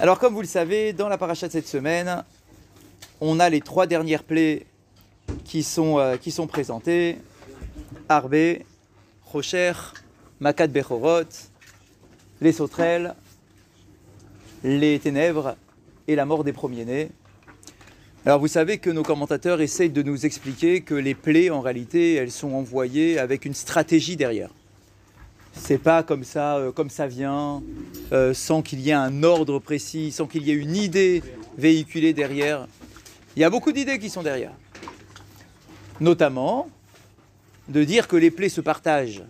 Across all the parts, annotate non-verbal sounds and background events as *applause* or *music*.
Alors, comme vous le savez, dans la paracha de cette semaine, on a les trois dernières plaies qui sont, euh, qui sont présentées Arbe, Rocher, Makat Bechorot, les sauterelles, les ténèbres et la mort des premiers-nés. Alors vous savez que nos commentateurs essayent de nous expliquer que les plaies, en réalité, elles sont envoyées avec une stratégie derrière. C'est pas comme ça, euh, comme ça vient, euh, sans qu'il y ait un ordre précis, sans qu'il y ait une idée véhiculée derrière. Il y a beaucoup d'idées qui sont derrière. Notamment de dire que les plaies se partagent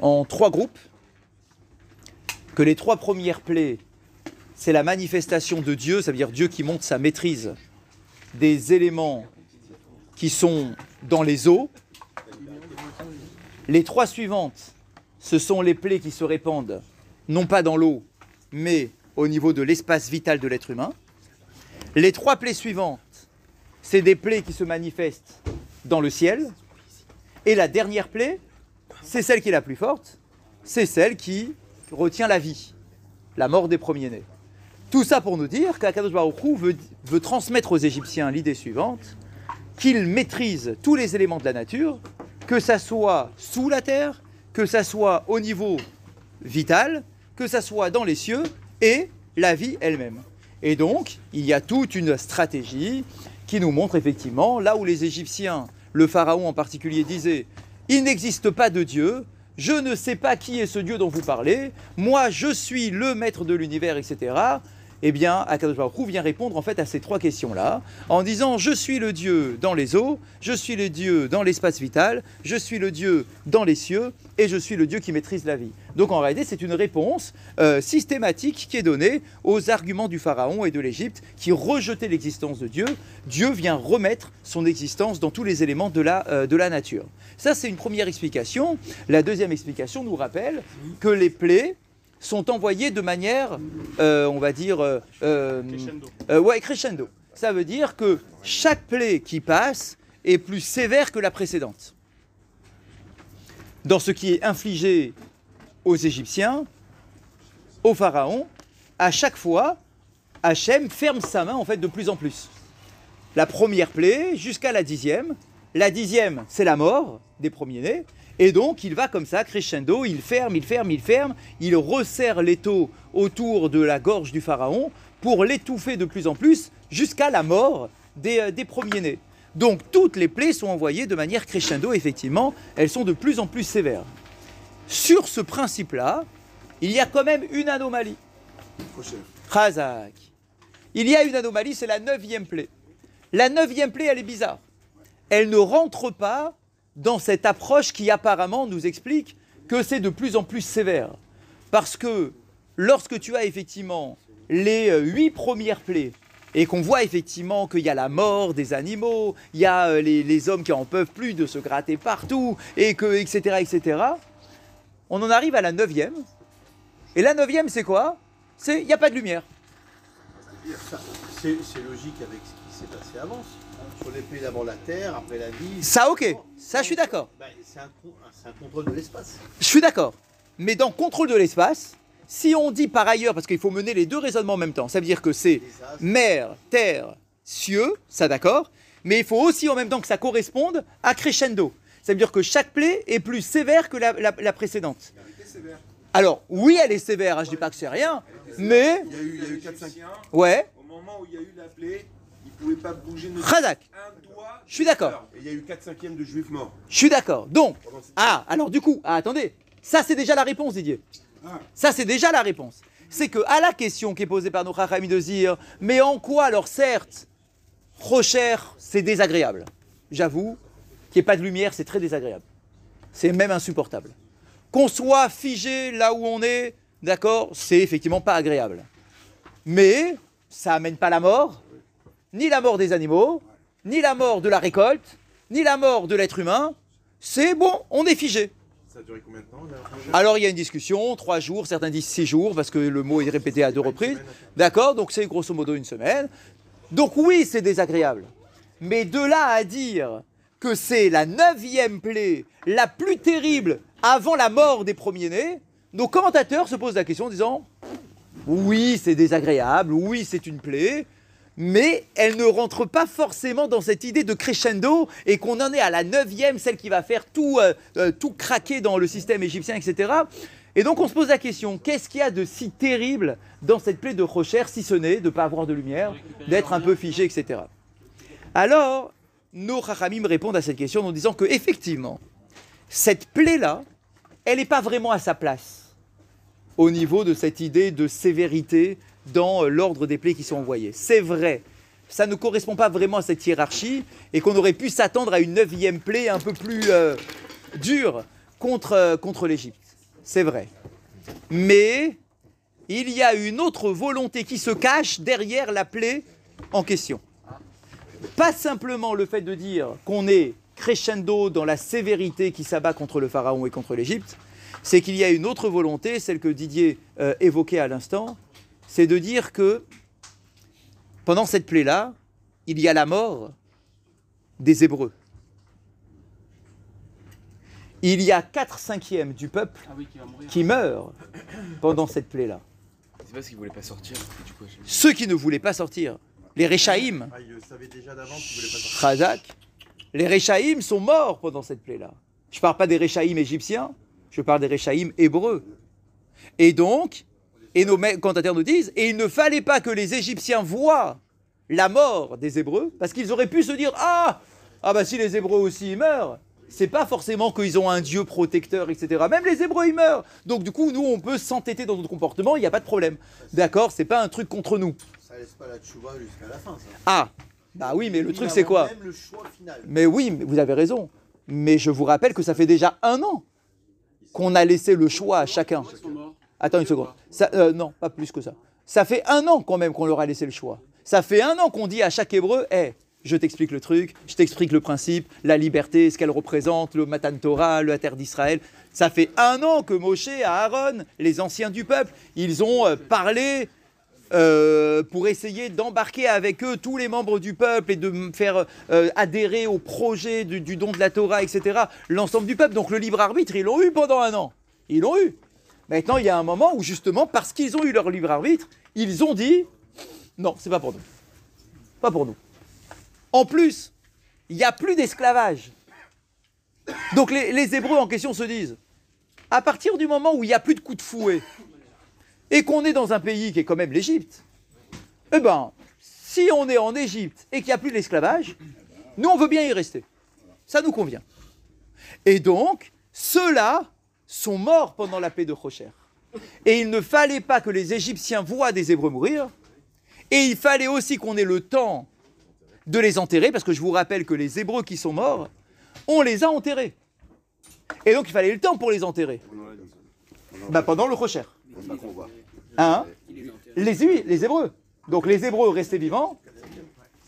en trois groupes, que les trois premières plaies, c'est la manifestation de Dieu, ça veut dire Dieu qui montre sa maîtrise des éléments qui sont dans les eaux. Les trois suivantes, ce sont les plaies qui se répandent, non pas dans l'eau, mais au niveau de l'espace vital de l'être humain. Les trois plaies suivantes, c'est des plaies qui se manifestent dans le ciel. Et la dernière plaie, c'est celle qui est la plus forte, c'est celle qui retient la vie, la mort des premiers-nés. Tout ça pour nous dire qu'Akadosh Baruch veut transmettre aux Égyptiens l'idée suivante, qu'ils maîtrisent tous les éléments de la nature, que ça soit sous la terre, que ça soit au niveau vital, que ça soit dans les cieux et la vie elle-même. Et donc, il y a toute une stratégie qui nous montre effectivement, là où les Égyptiens, le Pharaon en particulier, disaient Il n'existe pas de Dieu, je ne sais pas qui est ce Dieu dont vous parlez, moi je suis le maître de l'univers, etc eh bien, Akadosh Baruch Hu vient répondre en fait à ces trois questions-là, en disant je suis le Dieu dans les eaux, je suis le Dieu dans l'espace vital, je suis le Dieu dans les cieux, et je suis le Dieu qui maîtrise la vie. Donc en réalité, c'est une réponse euh, systématique qui est donnée aux arguments du Pharaon et de l'Égypte qui rejetaient l'existence de Dieu. Dieu vient remettre son existence dans tous les éléments de la, euh, de la nature. Ça, c'est une première explication. La deuxième explication nous rappelle que les plaies sont envoyés de manière, euh, on va dire, euh, euh, Crescendo. ouais, crescendo. Ça veut dire que chaque plaie qui passe est plus sévère que la précédente. Dans ce qui est infligé aux Égyptiens, au Pharaon, à chaque fois, Hachem ferme sa main en fait de plus en plus. La première plaie jusqu'à la dixième. La dixième, c'est la mort des premiers-nés. Et donc, il va comme ça, crescendo, il ferme, il ferme, il ferme, il resserre l'étau autour de la gorge du pharaon pour l'étouffer de plus en plus jusqu'à la mort des, euh, des premiers-nés. Donc, toutes les plaies sont envoyées de manière crescendo, effectivement, elles sont de plus en plus sévères. Sur ce principe-là, il y a quand même une anomalie. Il y a une anomalie, c'est la neuvième plaie. La neuvième plaie, elle est bizarre. Elle ne rentre pas dans cette approche qui apparemment nous explique que c'est de plus en plus sévère. Parce que lorsque tu as effectivement les euh, huit premières plaies et qu'on voit effectivement qu'il y a la mort des animaux, il y a euh, les, hommes qui en peuvent plus de se gratter partout, et que, etc., etc., on en arrive à la neuvième. Et la neuvième, c'est quoi? C'est il n'y a pas de lumière. C'est logique avec ce qui s'est passé avant. Sur les pays d'abord la terre, après la vie. Ça, ok. Ça, je suis d'accord. Bah, c'est un, contrôle de l'espace. Je suis d'accord. Mais dans contrôle de l'espace, si on dit par ailleurs, parce qu'il faut mener les deux raisonnements en même temps, ça veut dire que c'est mer, terre, cieux, ça d'accord, mais il faut aussi en même temps que ça corresponde à crescendo. Ça veut dire que chaque plaie est plus sévère que la, la- la précédente. Alors, oui, elle est sévère, hein, je dis pas que c'est rien, mais, Il y a eu, il y a eu 4-5 ouais, Au moment où il y a eu la plaie, pas bouger un doigt. je suis d'accord, Et il y a eu 4 5 de juifs morts. je suis d'accord. Donc, Ah, alors du coup, ah, attendez, ça c'est déjà la réponse, Didier. Ah. Ça c'est déjà la réponse. C'est que à la question qui est posée par nos Chachamim de dire, mais en quoi alors certes, Rocher, c'est désagréable? J'avoue qu'il n'y ait pas de lumière, c'est très désagréable. C'est même insupportable. Qu'on soit figé là où on est, d'accord, c'est effectivement pas agréable. Mais ça amène pas la mort, ni la mort des animaux, ni la mort de la récolte, ni la mort de l'être humain. C'est bon, on est figé. Ça a duré combien de temps Alors il y a une discussion, trois jours, certains disent six jours, parce que le mot est répété à deux reprises. D'accord Donc c'est grosso modo une semaine. Donc oui, c'est désagréable. Mais de là à dire que c'est la neuvième plaie la plus terrible avant la mort des premiers-nés, nos commentateurs se posent la question en disant Oui, c'est désagréable, oui, c'est une plaie, mais elle ne rentre pas forcément dans cette idée de crescendo et qu'on en est à la neuvième, celle qui va faire tout, euh, euh, tout craquer dans le système égyptien, etc. Et donc on se pose la question, qu'est-ce qu'il y a de si terrible dans cette plaie de Rocher, si ce n'est de ne pas avoir de lumière, d'être un peu figé, etc. Alors, nos Chachamim répondent à cette question en disant que effectivement, cette plaie-là, elle n'est pas vraiment à sa place au niveau de cette idée de sévérité dans euh, l'ordre des plaies qui sont envoyées. C'est vrai, ça ne correspond pas vraiment à cette hiérarchie et qu'on aurait pu s'attendre à une neuvième plaie un peu plus euh, dure contre, euh, contre l'Égypte. C'est vrai. Mais il y a une autre volonté qui se cache derrière la plaie en question. Pas simplement le fait de dire qu'on est crescendo dans la sévérité qui s'abat contre le Pharaon et contre l'Égypte, c'est qu'il y a une autre volonté, celle que Didier évoquait à l'instant, c'est de dire que pendant cette plaie-là, il y a la mort des Hébreux. Il y a 4 cinquièmes du peuple Ah oui, qui meurent pendant cette plaie-là. C'est parce qu'ils voulaient pas sortir. et du coup, j'ai- Ceux qui ne voulaient pas sortir, les Réchaïm, Ah, déjà pas sortir. Les Réchaïm sont morts pendant cette plaie-là. Je ne parle pas des Réchaïm égyptiens, je parle des Réchaïm hébreux. Et donc, et nos commentateurs nous disent, et il ne fallait pas que les Égyptiens voient la mort des Hébreux, parce qu'ils auraient pu se dire, ah, ah bah si les Hébreux aussi ils meurent, c'est pas forcément qu'ils ont un Dieu protecteur, etc. Même les Hébreux ils meurent. Donc du coup, nous on peut s'entêter dans notre comportement, il n'y a pas de problème. D'accord, c'est pas un truc contre nous. Ça laisse pas la tchouva jusqu'à la fin, ça. Ah, bah oui, mais le truc c'est quoi Même le choix final. Mais oui, mais vous avez raison. Mais je vous rappelle que ça fait déjà un an qu'on a laissé le choix à chacun. Attends une seconde. Euh, non, pas plus que ça. Ça fait un an quand même qu'on leur a laissé le choix. Ça fait un an qu'on dit à chaque hébreu, hé, je t'explique le truc, je t'explique le principe, la liberté, ce qu'elle représente, le Matan Torah, la terre d'Israël. Ça fait un an que Moshe, Aaron, les anciens du peuple, ils ont euh, parlé euh, pour essayer d'embarquer avec eux tous les membres du peuple et de faire adhérer au projet du don de la Torah, etc. L'ensemble du peuple. Donc le libre arbitre, ils l'ont eu pendant un an. Ils l'ont eu. Maintenant, il y a un moment où justement, parce qu'ils ont eu leur libre arbitre, ils ont dit non, c'est pas pour nous. Pas pour nous. En plus, il n'y a plus d'esclavage. Donc les, Hébreux en question se disent à partir du moment où il n'y a plus de coups de fouet et qu'on est dans un pays qui est quand même l'Égypte, eh ben, si on est en Égypte et qu'il n'y a plus d'esclavage, nous on veut bien y rester. Ça nous convient. Et donc, ceux-là sont morts pendant la paix de Rocher. Et il ne fallait pas que les Égyptiens voient des Hébreux mourir. Et il fallait aussi qu'on ait le temps de les enterrer, parce que je vous rappelle que les Hébreux qui sont morts, on les a enterrés. Et donc il fallait le temps pour les enterrer. Bah, pendant le Rocher. Hein? Les, les Hébreux. Donc les Hébreux restés vivants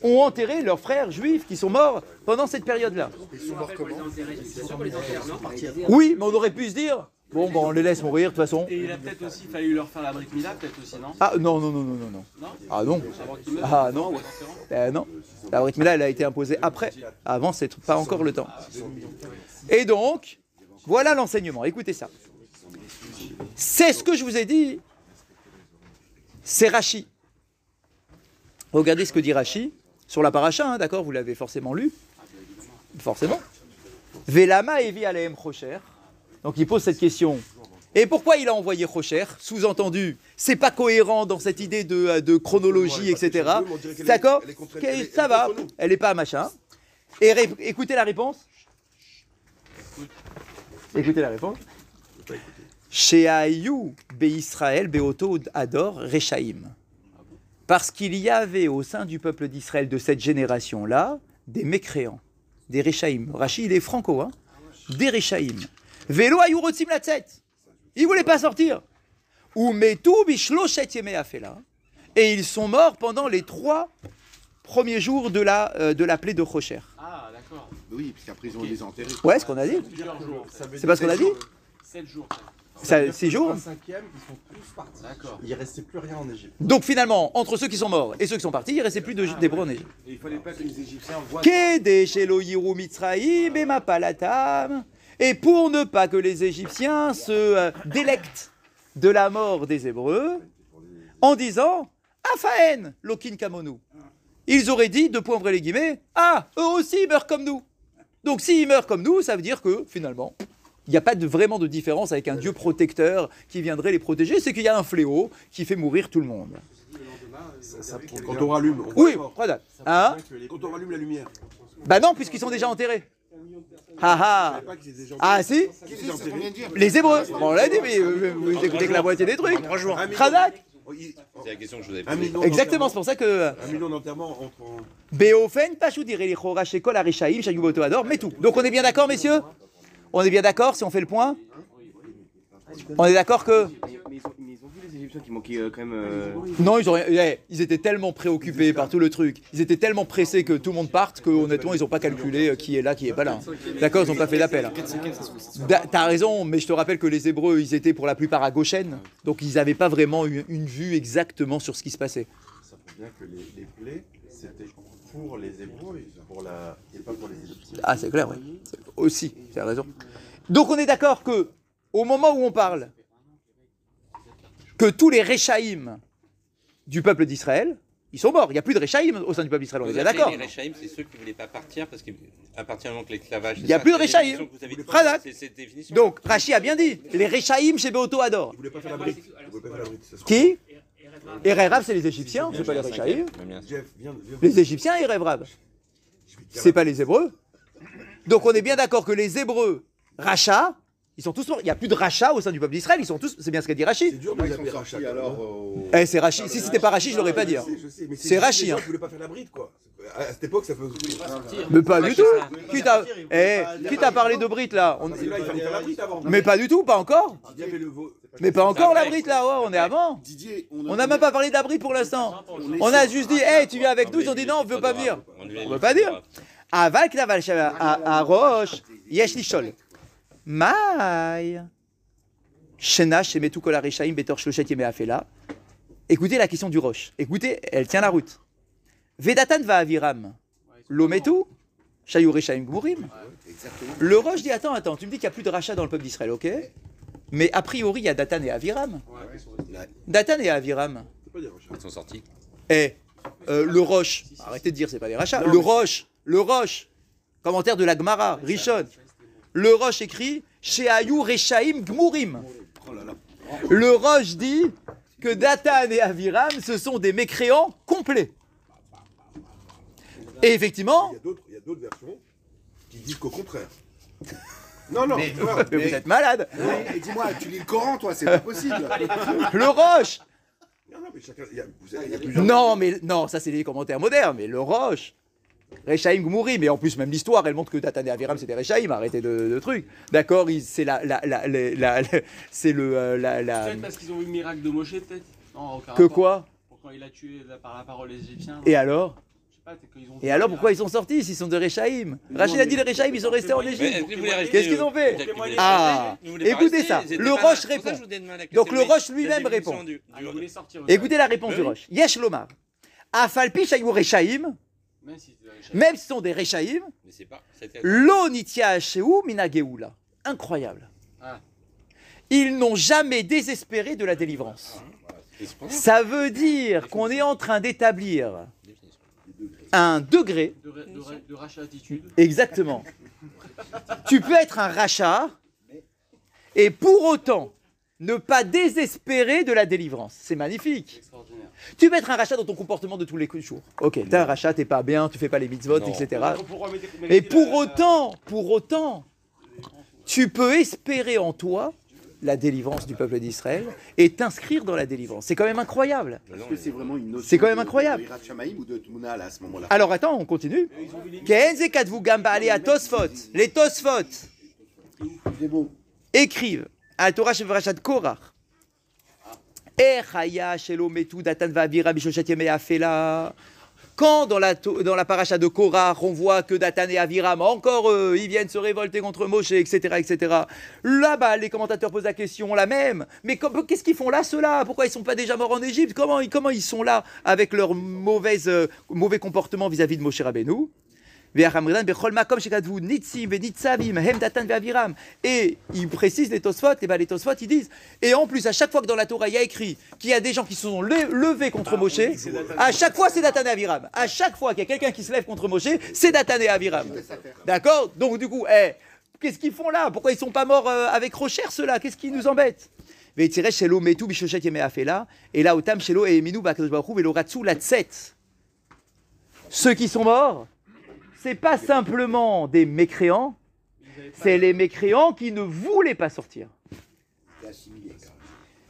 ont enterré leurs frères juifs qui sont morts pendant cette période-là. Oui, mais on aurait pu se dire, bon, bon on les laisse mourir de toute façon. Et il a peut-être aussi fallu leur faire la brique Mila, peut-être aussi, non? Ah non, non, non, non, non, non. Ah non. Ah non. Ben non. La Brit Mila, elle a été imposée après. Avant, c'est pas encore le temps. Et donc, voilà l'enseignement. Écoutez ça. C'est ce que je vous ai dit. C'est Rachi. Regardez ce que dit Rachi sur la paracha, hein, d'accord Vous l'avez forcément lu. Forcément. Velama evi aleem chocher. Donc il pose cette question. Et pourquoi il a envoyé Rocher Sous-entendu, c'est pas cohérent dans cette idée de, euh, de chronologie, etc. D'accord Ça va, elle n'est pas machin. Et écoutez la réponse. Écoutez la réponse. Sheayu Israël Beoto Ador Rechaim. Parce qu'il y avait au sein du peuple d'Israël de cette génération-là des mécréants, des Rechaim. Rachi, il est franco, hein Des Rechaim. Velo ayu rotzim latzet. Ils ne voulaient pas sortir. Ou metu bishloshet yemei afela. Et ils sont morts pendant les trois premiers jours de la, euh, de la plaie de Rocher. Ah, d'accord. Oui, parce qu'après ils ont Ok. les enterrés. Ouais, ce qu'on a dit. C'est pas ce qu'on a dit 7 jours. Ça, Six jours Un cinquième, ils sont tous partis. D'accord. Il restait plus rien en Égypte. Donc finalement, entre ceux qui sont morts et ceux qui sont partis, il ne restait plus de- d'Hébreux en Égypte. Et il fallait pas que les Égyptiens voient. Kedesh Elohiru Mitzraïm et Mapalatam. Et pour ne pas que les Égyptiens se euh, délectent de la mort des Hébreux, en disant Afaen, Lokin Kamonu. Ils auraient dit, deux points vrai les guillemets, ah, eux aussi ils meurent comme nous. Donc s'ils meurent comme nous, ça veut dire que finalement, il n'y a pas de, vraiment de différence avec un Dieu protecteur qui viendrait les protéger, c'est qu'il y a un fléau qui fait mourir tout le monde. Quand on rallume, on voit Oui, voilà. Hein Quand on rallume la lumière. Bah non, puisqu'ils sont déjà enterrés. Ah ah Ah si les a enterrés Les Hébreux Bon, on l'a dit, mais euh, vous écoutez que la moitié des trucs. Million- Khadak Oh, il- C'est la question que je vous avais posée. Exactement, c'est pour ça que... Un million d'enterrements entre en. Beofen, Pashut, Ireli, Chora, Shekol, Arishaim, Shayuboto, Ador, mais tout. Donc on est bien d'accord, messieurs? On est bien d'accord si on fait le point On est d'accord que... Mais, mais ils ont, mais ils ont vu les Égyptiens qui manquaient euh, quand même. euh, Non, ils, ont rien- ils étaient tellement préoccupés par tout le truc, ils étaient tellement pressés que tout le monde parte que honnêtement ils n'ont pas calculé euh, qui est là, qui est pas là. D'accord, ils n'ont pas fait d'appel. Da- T'as raison, mais je te rappelle que les Hébreux, ils étaient pour la plupart à Goshen, donc ils n'avaient pas vraiment une, une vue exactement sur ce qui se passait. Ça prouve bien que les, les plaies, c'était pour les Hébreux et, pour la, et pas pour les Égyptiens. Ah, c'est clair, oui. Aussi, tu as raison. Donc on est d'accord que, au moment où on parle, que tous les Réchaïm du peuple d'Israël, ils sont morts. Il n'y a plus de Réchaïm au sein du peuple d'Israël, on est bien d'accord. Les Réchaïm, c'est ceux qui ne voulaient pas partir parce qu'à partir du moment que l'esclavage. Il y a plus de Réchaïm. Donc, Rachi a bien dit, les Réchaïm chez Beoto Ador. Ils. Ils voulaient pas faire la brique. Qui? Et Rab, c'est les Égyptiens, c'est pas les viens. Les Égyptiens et. C'est pas les Hébreux. Donc on est bien d'accord que les Hébreux, Racha, ils sont tous morts. Il n'y a plus de Racha au sein du peuple d'Israël, ils sont tous. C'est bien ce qu'a dit C'est Rachid. dur de Là, ils sont appeler sortis rachats. alors au- Eh, c'est Rachid. Si c'était pas Rachid, je l'aurais pas dit. hein. Mais C'est Rachid, gens hein. voulaient pas faire la bride, quoi. À cette époque, ça faisait. Mais pas du tout. Qui t'a eh, qui t'a parlé de là là, la bride avant. Mais pas du tout, pas encore. Mais pas encore la Brit là, on est avant. Didier, On n'a même pas parlé d'Abrit pour l'instant. On a juste dit, hey, tu viens avec nous. Ils ont dit non, on veut pas venir. On veut pas dire. Aval Knaval à Roche, Yesh Lishol. Maï. Shena Shemetu Kol Betor Shloshet Yemei Afela. Écoutez la question du Roche. Écoutez, elle tient la route. Vedatan va aviram. Lometu. Shayu Reshaim Gmurim. Le Roche dit Attends, attends, tu me dis qu'il n'y a plus de rachat dans le peuple d'Israël, ok? Mais a priori, il y a Datan et Aviram. Datan et Aviram. C'est pas des rachats. Ils sont sortis. Eh, euh, le Roche, arrêtez de dire c'est pas des rachats. Le Roche, le Roche, commentaire de la Gemara, Rishon. Le Roche écrit Sheayu Reshaim Gmurim. Le Roche dit que Datan et Aviram, ce sont des mécréants complets. Et effectivement, Il y a d'autres- versions qui disent qu'au contraire. Non, non, Mais- tu vois, mais vous êtes malade. Oui, et dis-moi, tu lis le Coran, toi, c'est pas possible. Le Roche, non, non, mais chacun. Il y a, vous avez- il y a plusieurs. non, mais non, ça c'est les commentaires modernes, mais le Roche. Reshaim Gmurim, mais en plus même l'histoire, elle montre que Datan et Aviram c'était Reshaim, arrêtez de, de trucs. D'accord, c'est la, la, la, la- la- la- c'est le, euh, la, la- Peut-être parce qu'ils ont vu le miracle de Moshe, peut-être Non, aucun que rapport. quoi Pour quand il a tué la- par la parole les Égyptiens. Et alors ont vu Et alors pourquoi ils sont sortis s'ils sont de Reshaim Rachid a dit les Reshaim, ils sont restés en Égypte. Qu'est-ce qu'ils ont fait Ah, écoutez ça, le. Roche répond. Donc le Roche lui-même répond. Ah. Écoutez la réponse du. Roche. Yesh Lomar. Afalpi Reshaim, Même si même sont des c'était- Lo nitia mina geoula. Incroyable. Ah. Ils n'ont jamais désespéré de la délivrance. Pour ça. Veut dire qu'on est en train d'établir un degré, De, ré- de, ré- de rachat attitude. exactement. *laughs* tu peux être un rachat et pour autant ne pas désespérer de la délivrance. C'est magnifique. Tu peux être un rachat dans ton comportement de tous les jours. Ok, t'es un rachat, t'es pas bien, tu fais pas les mitzvot, Non. etc. Et pour autant, pour autant, tu peux espérer en toi la délivrance du peuple d'Israël et t'inscrire dans la délivrance. C'est quand même incroyable. C'est vraiment une notion C'est quand même incroyable. Alors attends, on continue. Les Tosfot écrivent à Torah Shevrachat Korach. Quand dans la, dans la paracha de Korach, on voit que Datan et Aviram, encore eux, ils viennent se révolter contre Moshe, etc., etc. Là-bas, les commentateurs posent la question, la même. Mais qu'est-ce qu'ils font là, ceux-là? Pourquoi ils sont pas déjà morts en Égypte? Comment, ils- sont là avec leur euh, mauvais comportement vis-à-vis de Moshe Rabbeinu? Et il précise les Tosfot, et ben les Tosfot ils disent, et en plus à chaque fois que dans la Torah il y a écrit qu'il y a des gens qui se sont le- levés contre Moshe, à chaque fois c'est Datan et Aviram. À chaque fois qu'il y a quelqu'un qui se lève contre Moshe, c'est Datan et Aviram. D'accord? Donc du coup, eh, qu'est-ce qu'ils font là? Pourquoi ils sont pas morts euh, avec Rocher ceux-là? Qu'est-ce qui nous embête? Et là otam shelo et eminu ba'akadosh baruch hu ve'lo latset. Ceux qui sont morts, c'est pas simplement des mécréants, c'est les mécréants qui ne voulaient pas sortir. Ah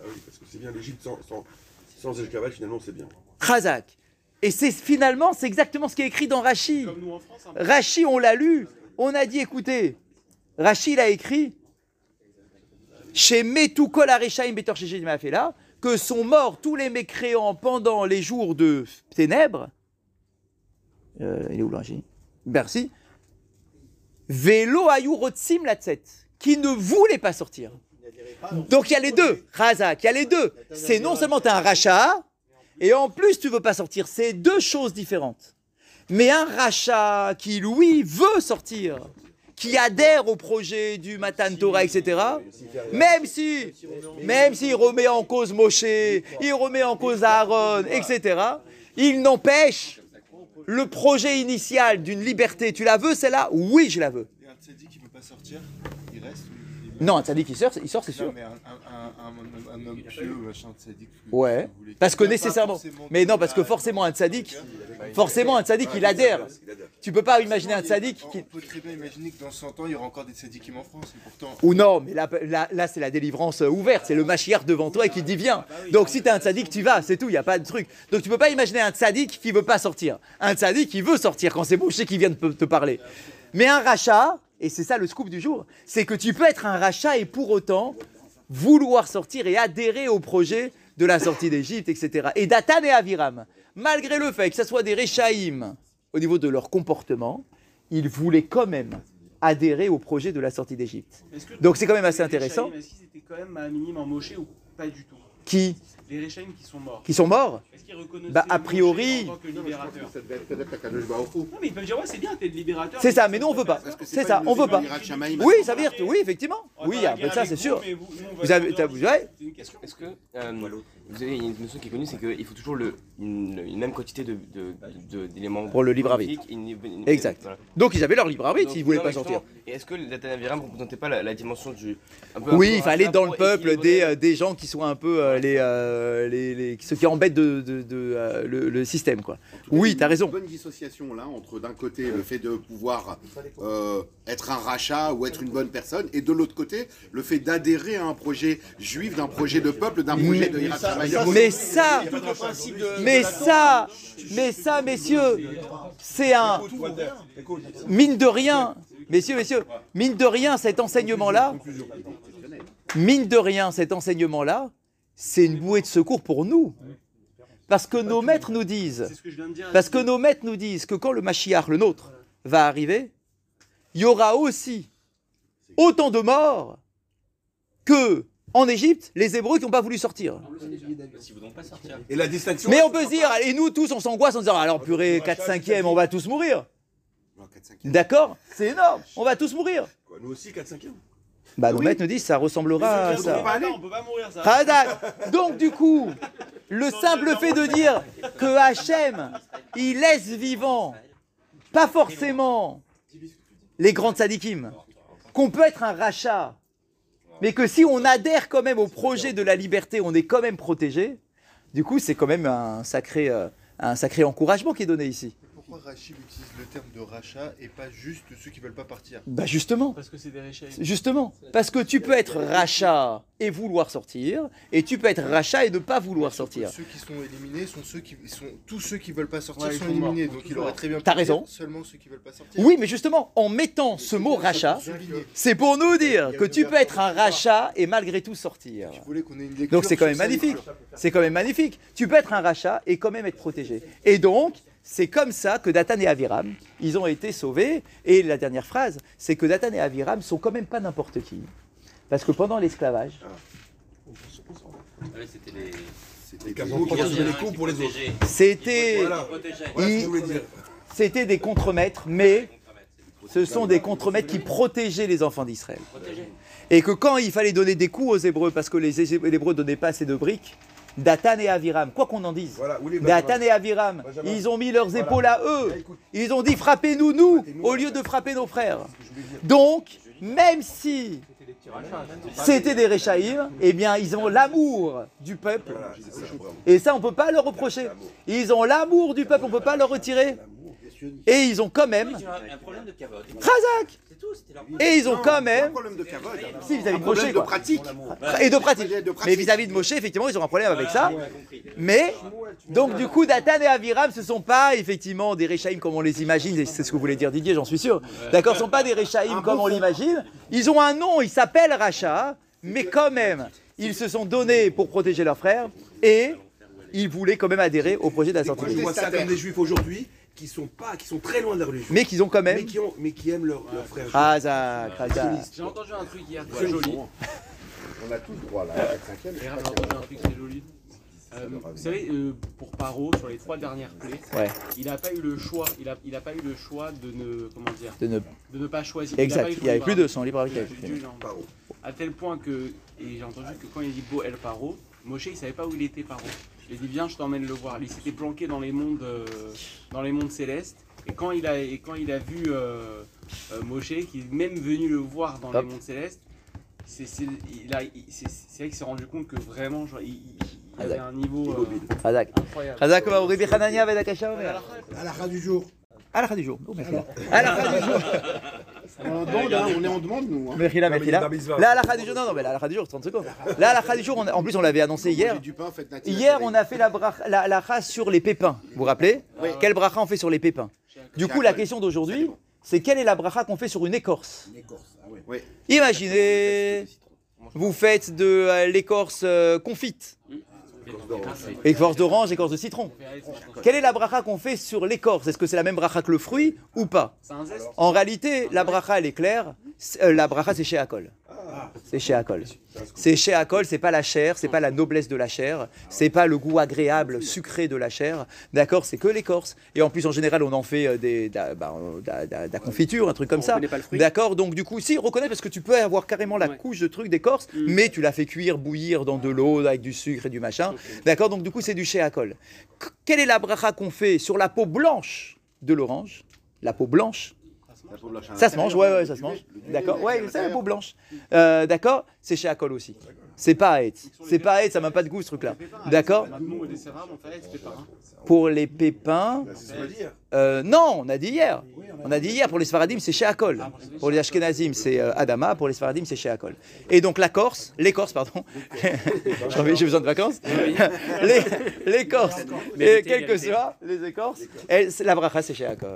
oui, parce que c'est bien l'Égypte sans, sans, sans esclavage, finalement, c'est bien. Chazak. Et c'est finalement, c'est exactement ce qui est écrit dans peu. Rashi, on l'a lu, on a dit, écoutez, Rashi, il a écrit chez Metu Kol Areshaim Betor Mafela que sont morts tous les mécréants pendant les jours de ténèbres. Euh, il est où Merci. Velo Ayu Rotsim Latset, qui ne voulaient pas sortir. Donc il y a les deux, Razak, il y a les deux. C'est non seulement tu un rachat, et en plus tu veux pas sortir. C'est deux choses différentes. Mais un rachat qui, lui, veut sortir, qui adhère au projet du Matan Torah, etc., même si, même s'il remet en cause Moshe, il remet en cause Aaron, etc., il n'empêche le projet initial d'une liberté. Tu la veux, celle-là? Oui, je la veux. Et un tzaddik qui ne pas sortir, il reste il- il- Non, un tzaddik qui sort, il sort, c'est Non, sûr. mais un, un, un, un, un homme pieux, machin, tzaddik. Ouais. Parce que nécessairement. Mais non, parce que forcément un tzaddik, forcément un tzaddik, il adhère. Tu peux pas imaginer un tzaddik On qui. peut très bien imaginer que dans 100 ans, il y aura encore des tzaddikim en France. Et pourtant, Ou non, mais là, là, là, c'est la délivrance euh, ouverte, c'est le Mashiach devant toi et qui dit viens. Donc si tu un tzaddik, tu vas, c'est tout, il n'y a pas de truc. Donc tu peux pas imaginer un tzaddik qui veut pas sortir. Un tzaddik qui veut sortir quand c'est Moshe qui vient de te parler. Mais un rachat, et c'est ça le scoop du jour, c'est que tu peux être un rachat et pour autant vouloir sortir et adhérer au projet de la sortie d'Égypte, etc. Et Datan et Aviram, malgré le fait que ce soit des Réchaïm au niveau de leur comportement, ils voulaient quand même adhérer au projet de la sortie d'Égypte. Donc c'est quand même assez intéressant. Est-ce qu'ils étaient quand même à un minimum Moché ou pas du tout? Qui Les Réchaïm qui sont morts. Qui sont morts Est-ce qu'ils reconnaissent Bah, a priori- en tant que libérateur peut-être la Kadosh Baruch Hu. Non, mais ils peuvent dire ouais, c'est bien, t'es le libérateur. C'est ça, mais nous on veut pas. Que C'est ça, on veut pas. Oui, ça veut dire, oui, effectivement. Oui, guerre ça, c'est sûr. vous- avez, faire t'as- leur- vous- ouais. C'est une question. Est-ce que euh, vous avez une notion qui est connue, c'est qu'il faut toujours le, une, une même quantité de, de, de- d'éléments Pour le libre arbitre. politiques, une- une- Exact. voilà. Donc ils avaient leur libre arbitre, Donc, ils voulaient non, pas mais sortir. justement, Et est-ce que le Aviram ne représentait pas la, la dimension du. un peu- un Oui, peu il fallait dans le pour peuple équilibrer- des, euh, des gens qui soient un peu euh, les, euh, les, les- ceux qui embêtent de, de- de, euh, le, le système, quoi. Oui, t'as raison. Une bonne dissociation là entre d'un côté le fait de pouvoir euh, être un rachat ou être une bonne personne et de l'autre côté le fait d'adhérer à un projet juif, d'un projet de peuple, d'un projet de. Mais ça, mais ça, mais ça, messieurs, c'est un mine de rien, messieurs, messieurs, mine de rien, cet enseignement-là, mine de rien, cet enseignement-là, c'est une bouée de secours pour nous, parce que nos maîtres nous disent, parce que nos maîtres nous disent que quand le Mashiach, le nôtre, va arriver, il y aura aussi autant de morts que en Égypte, les Hébreux qui n'ont pas voulu sortir. Et la distinction. Mais on peut se dire, et nous tous, on s'angoisse en disant, alors purée, 4-5e, on va tous mourir. Non, 4-5e. D'accord? C'est énorme, on va tous mourir. Quoi, Nous aussi, 4 5 Bah, nos maîtres nous disent, ça ressemblera à On peut ça. pas, on peut pas mourir ça. Razak. Donc, du coup, le simple fait de dire que Hachem, il laisse vivant, pas forcément les grands tzadikim, qu'on peut être un rachat, mais que si on adhère quand même au projet de la liberté, on est quand même protégé, du coup, c'est quand même un sacré, euh, un sacré encouragement qui est donné ici. Pourquoi Rachid utilise le terme de rachat et pas juste ceux qui veulent pas partir? Bah, justement. Parce que c'est des Réchaïm. Justement, parce que tu peux être rachat et vouloir sortir, et tu peux être rachat et ne pas vouloir sortir. Ceux qui sont éliminés sont ceux qui sont tous ceux qui veulent pas sortir Ouais, sont éliminés. Donc il aurait très bien. pu T'as dire raison. Seulement ceux qui veulent pas sortir. Oui, mais justement, en mettant ce mot rachat, c'est pour nous dire que tu peux être un rachat et malgré tout sortir. Je voulais qu'on ait une lecture Donc c'est quand même magnifique. C'est quand même magnifique. Tu peux être un rachat et quand même être protégé. Et donc, c'est comme ça que Datan et Aviram, ils ont été sauvés. Et la dernière phrase, c'est que Datan et Aviram sont quand même pas n'importe qui. Parce que pendant l'esclavage, c'était c'était... Des contremaîtres, mais ce sont des contremaîtres qui protégeaient les enfants d'Israël. Et que quand il fallait donner des coups aux Hébreux, parce que les Hébreux ne donnaient pas assez de briques, Datan et Aviram, quoi qu'on en dise, Voilà, Datan et Aviram, Benjamin. ils ont mis leurs Voilà. épaules à eux. Écoute. Ils ont dit frappez-nous, nous, au lieu de frapper nos frères. Donc, même si c'était des Réchaïm, eh bien, ils ont l'amour du peuple. Et ça, on ne peut pas leur reprocher. Ils ont l'amour du peuple, on ne peut pas leur retirer. Et ils ont quand même. Ils ont un, un problème de. Razak Et ils ont quand pas un même. problème de cavode. Si, vis-à-vis Un de Moshe, pratique. Et de pratique. Mais vis-à-vis de Moshe, effectivement, ils ont un problème avec ça. Mais, donc du coup, Datan et Aviram, ce ne sont pas effectivement des Réchaïm comme on les imagine, c'est ce que vous voulez dire Didier, j'en suis sûr. D'accord, ce ne sont pas des Réchaïm comme on l'imagine. Ils ont un nom, ils s'appellent Racha, mais quand même, ils se sont donnés pour protéger leurs frères, et ils voulaient quand même adhérer au projet de la sortie Moi, je d'Égypte. vois ça comme des juifs aujourd'hui qui sont pas, qui sont très loin de la religion. Mais qu'ils ont quand mais même... qui, ont, mais qui aiment leur, leur frère. Razak, Razak. J'ai entendu un truc hier très joli. On a tous droit là. 4 J'ai entendu un truc très joli. Euh, vous savez, euh, pour Paro, sur les trois dernières plaies, Ouais, il n'a pas eu le choix. Il a, il a pas eu le choix de ne, comment dire, de ne- de ne pas choisir. exact. Il y avait plus de son libre arbitre. À tel point que, et j'ai entendu que quand il dit Beau El Paro, Moshe il savait pas où il était Paro. Il a dit viens je t'emmène le voir. Il s'était planqué dans les mondes, euh, dans les mondes célestes. Et quand il a, et quand il a vu euh, euh, Moshe, qui est même venu le voir dans Hop. les mondes célestes, c'est c'est- il a- il- c'est- c'est vrai qu'il s'est rendu compte que vraiment genre, il, avait un niveau euh, va ouvrir Hanania, Vedakasha, Omer. À la fin du jour. Halakha du jour. Oh. Halakha du jour. *laughs* On demande, hein, on est en demande, nous. hein. Mechila, Mechila. La halakha du jour, non, non, mais la halakha du jour, 30 secondes. La halakha du jour, on a- en plus, on l'avait annoncé hier. Mangez du pain, faites natif. Hier, on a fait la, bracha- la, la halakha sur les pépins. Vous vous rappelez Quelle bracha on fait sur les pépins Du coup, la question d'aujourd'hui, c'est quelle est la bracha qu'on fait sur une écorce Oui. Imaginez, vous faites de euh, l'écorce euh, confite, écorce d'orange, écorce de citron. Quelle est la bracha qu'on fait sur l'écorce Est-ce que c'est la même bracha que le fruit ou pas? En réalité, la bracha, elle est claire. Euh, la bracha, c'est chez Akol. C'est chez Akol. C'est chez Akol, c'est pas la chair, c'est pas la noblesse de la chair, c'est pas le goût agréable, sucré de la chair. D'accord C'est que l'écorce. Et en plus, en général, on en fait euh, des, de la- bah, la- la- la confiture, un truc comme ça. reconnaît. D'accord Donc, du coup, si, reconnais parce que tu peux avoir carrément la Ouais. couche de truc d'écorce, mais tu l'as fait cuire, bouillir dans de l'eau avec du sucre et du machin. D'accord Donc, du coup, c'est du chez Akol. Qu- Quelle est la bracha qu'on fait sur la peau blanche de l'orange? La peau blanche ça se mange, ouais, ouais, ça se mange. D'accord, ouais, c'est la peau blanche. Euh, D'accord, c'est chez Akol aussi. C'est pas à C'est pas à ça m'a pas de goût ce truc-là. D'accord hein. Pour les pépins, euh, non, on a dit hier. On a dit hier, pour les Sfaradim, c'est chez Akol. Pour les Ashkenazim, c'est euh, Adama. Pour les Sfaradim, c'est chez Akol. Et donc la Corse, les Corses, pardon. J'ai besoin de vacances. les, les Corses, et quels que soient les écorces, la bracha, c'est chez Akol.